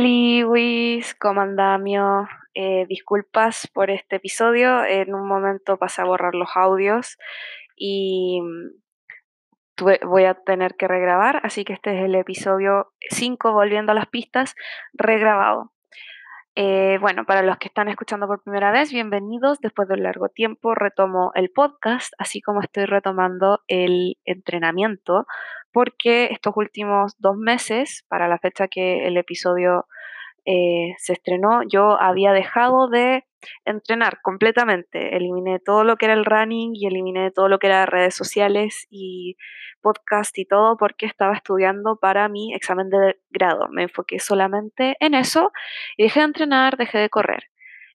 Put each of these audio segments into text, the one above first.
Oli, Luis, comandamio. Eh, disculpas por este episodio. En un momento pasé a borrar los audios y mm, voy a tener que regrabar, así que este es el episodio 5, volviendo a las pistas, regrabado. Eh, bueno, para los que están escuchando por primera vez, bienvenidos. Después de un largo tiempo retomo el podcast, así como estoy retomando el entrenamiento, porque estos últimos dos meses, para la fecha que el episodio eh, se estrenó, yo había dejado de entrenar completamente. Eliminé todo lo que era el running y eliminé todo lo que era redes sociales y podcast y todo porque estaba estudiando para mi examen de grado. Me enfoqué solamente en eso y dejé de entrenar, dejé de correr.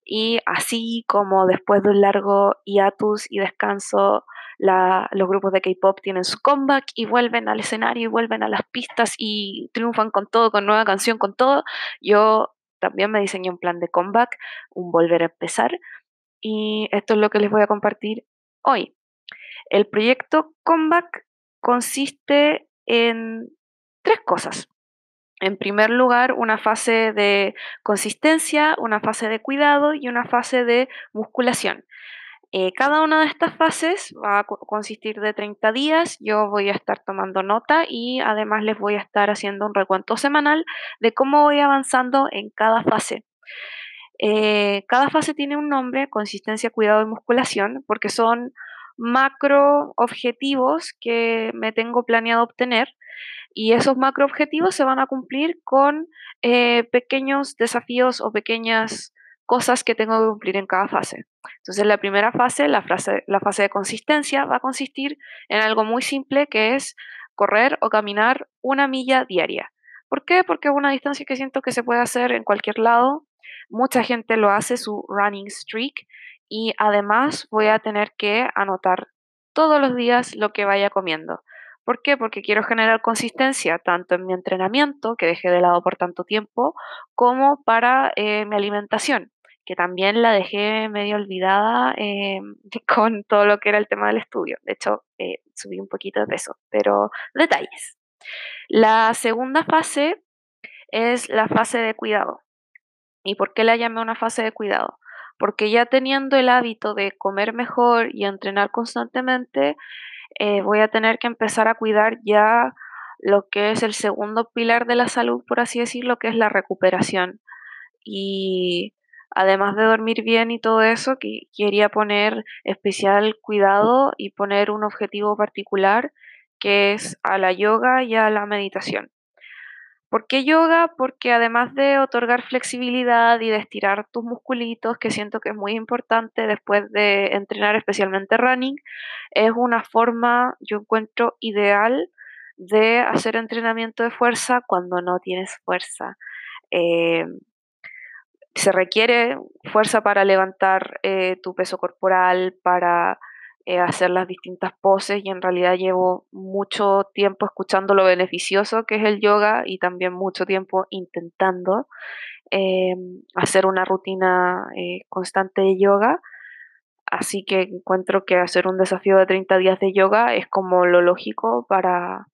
Y así como después de un largo hiatus y descanso, los grupos de K-pop tienen su comeback y vuelven al escenario y vuelven a las pistas y triunfan con todo, con nueva canción, con todo. Yo también me diseñé un plan de comeback, un volver a empezar. Y esto es lo que les voy a compartir hoy. El proyecto Comeback consiste en tres cosas. En primer lugar, una fase de consistencia, una fase de cuidado y una fase de musculación. Eh, cada una de estas fases va a consistir de 30 días. Yo voy a estar tomando nota y además les voy a estar haciendo un recuento semanal de cómo voy avanzando en cada fase. Eh, cada fase tiene un nombre, consistencia, cuidado y musculación, porque son macro objetivos que me tengo planeado obtener y esos macro objetivos se van a cumplir con eh, pequeños desafíos o pequeñas cosas que tengo que cumplir en cada fase. Entonces la primera fase, la, la fase de consistencia, va a consistir en algo muy simple que es correr o caminar una milla diaria. ¿Por qué? Porque es una distancia que siento que se puede hacer en cualquier lado. Mucha gente lo hace su running streak y además voy a tener que anotar todos los días lo que vaya comiendo. ¿Por qué? Porque quiero generar consistencia tanto en mi entrenamiento, que dejé de lado por tanto tiempo, como para eh, mi alimentación, que también la dejé medio olvidada eh, con todo lo que era el tema del estudio. De hecho, eh, subí un poquito de peso, pero detalles. La segunda fase es la fase de cuidado. ¿Y por qué la llamé una fase de cuidado? porque ya teniendo el hábito de comer mejor y entrenar constantemente, eh, voy a tener que empezar a cuidar ya lo que es el segundo pilar de la salud, por así decirlo, que es la recuperación. Y además de dormir bien y todo eso, que quería poner especial cuidado y poner un objetivo particular que es a la yoga y a la meditación. ¿Por qué yoga? Porque además de otorgar flexibilidad y de estirar tus musculitos, que siento que es muy importante después de entrenar especialmente running, es una forma, yo encuentro, ideal de hacer entrenamiento de fuerza cuando no tienes fuerza. Eh, se requiere fuerza para levantar eh, tu peso corporal, para eh, hacer las distintas poses y en realidad llevo mucho tiempo escuchando lo beneficioso que es el yoga y también mucho tiempo intentando em, hacer una rutina eh, constante de yoga. Así que encuentro que hacer un desafío de 30 días de yoga es como lo lógico para,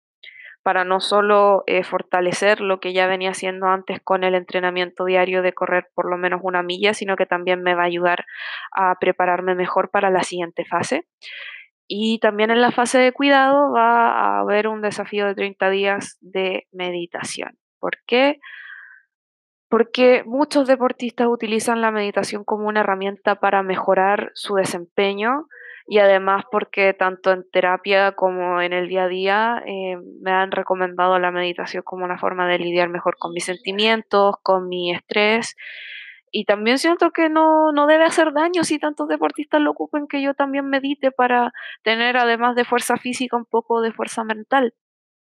para no solo eh, fortalecer lo que ya venía haciendo antes con el entrenamiento diario de correr por lo menos una milla, sino que también me va a ayudar a prepararme mejor para la siguiente fase. Y también en la fase de cuidado va a haber un desafío de 30 días de meditación. ¿Por qué? Porque muchos deportistas utilizan la meditación como una herramienta para mejorar su desempeño y además porque tanto en terapia como en el día a día eh, me han recomendado la meditación como una forma de lidiar mejor con mis sentimientos, con mi estrés. Y también siento que no, no debe hacer daño si tantos deportistas lo ocupen que yo también medite para tener además de fuerza física un poco de fuerza mental.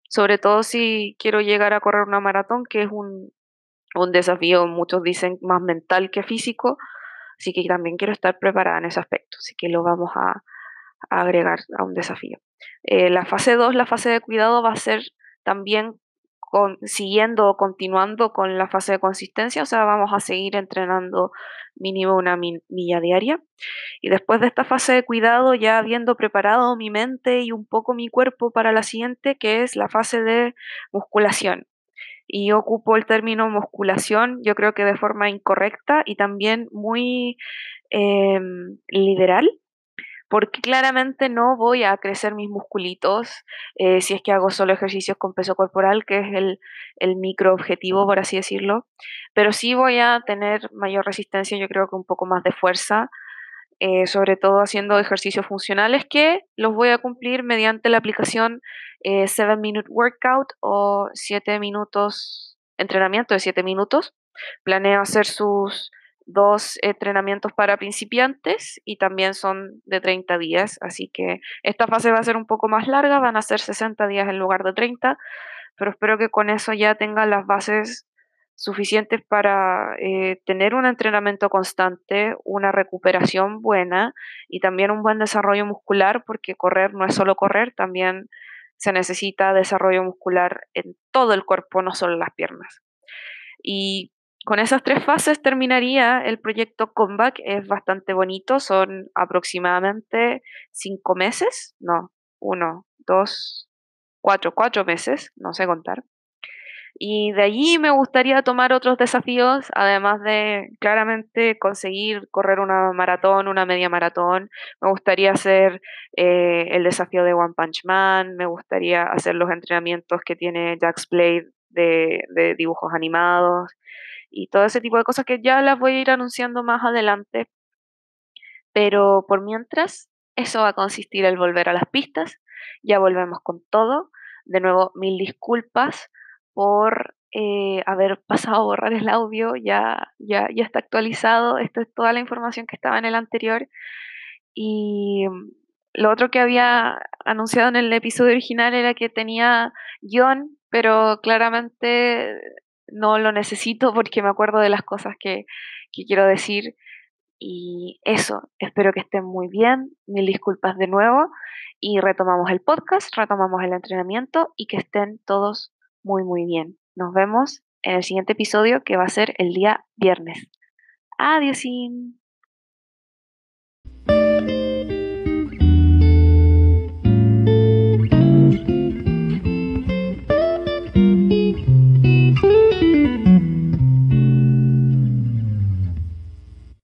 Sobre todo si quiero llegar a correr una maratón, que es un, un desafío, muchos dicen más mental que físico, así que también quiero estar preparada en ese aspecto, así que lo vamos a, agregar a un desafío. Eh, la fase 2, la fase de cuidado, va a ser también siguiendo o continuando con la fase de consistencia, o sea, vamos a seguir entrenando mínimo una milla diaria. Y después de esta fase de cuidado, ya habiendo preparado mi mente y un poco mi cuerpo para la siguiente, que es la fase de musculación. Y ocupo el término musculación, yo creo que de forma incorrecta y también muy em, literal, porque claramente no voy a crecer mis musculitos eh, si es que hago solo ejercicios con peso corporal, que es el, el micro objetivo, por así decirlo, pero sí voy a tener mayor resistencia, yo creo que un poco más de fuerza, eh, sobre todo haciendo ejercicios funcionales que los voy a cumplir mediante la aplicación 7 eh, Minute Workout o 7 minutos, entrenamiento de 7 minutos. Planeo hacer sus dos entrenamientos para principiantes y también son de 30 días, así que esta fase va a ser un poco más larga, van a ser 60 días en lugar de 30, pero espero que con eso ya tengan las bases suficientes para eh, tener un entrenamiento constante, una recuperación buena y también un buen desarrollo muscular, porque correr no es solo correr, también se necesita desarrollo muscular en todo el cuerpo, no solo en las piernas. Y con esas tres fases terminaría el proyecto Comeback. Es bastante bonito, son aproximadamente cinco meses, no, uno, dos, cuatro, cuatro meses, no sé contar. Y de allí me gustaría tomar otros desafíos, además de claramente conseguir correr una maratón, una media maratón. Me gustaría hacer eh, el desafío de One Punch Man, me gustaría hacer los entrenamientos que tiene Jack's Blade de, de dibujos animados y todo ese tipo de cosas que ya las voy a ir anunciando más adelante. Pero por mientras, eso va a consistir en volver a las pistas. Ya volvemos con todo. De nuevo, mil disculpas por eh, haber pasado a borrar el audio, ya, ya, ya está actualizado, esto es toda la información que estaba en el anterior. Y mm, lo otro que había anunciado en el episodio original era que tenía guion, pero claramente no lo necesito porque me acuerdo de las cosas que, que quiero decir. Y eso, espero que estén muy bien, mil disculpas de nuevo y retomamos el podcast, retomamos el entrenamiento y que estén todos muy, muy bien. Nos vemos en el siguiente episodio que va a ser el día viernes. Adiós.